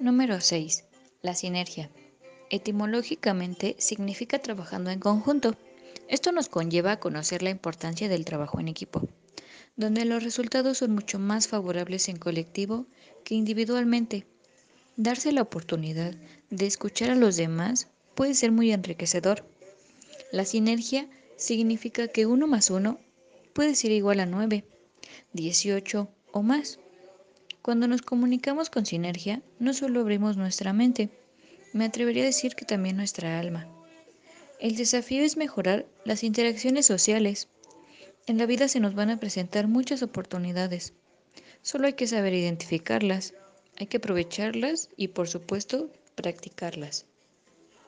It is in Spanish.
Número 6. La sinergia. Etimológicamente significa trabajando en conjunto. Esto nos conlleva a conocer la importancia del trabajo en equipo, donde los resultados son mucho más favorables en colectivo que individualmente. Darse la oportunidad de escuchar a los demás puede ser muy enriquecedor. La sinergia significa que 1 más 1 puede ser igual a 9, 18 o más. Cuando nos comunicamos con sinergia, no solo abrimos nuestra mente, me atrevería a decir que también nuestra alma. El desafío es mejorar las interacciones sociales. En la vida se nos van a presentar muchas oportunidades. Solo hay que saber identificarlas, hay que aprovecharlas y por supuesto practicarlas.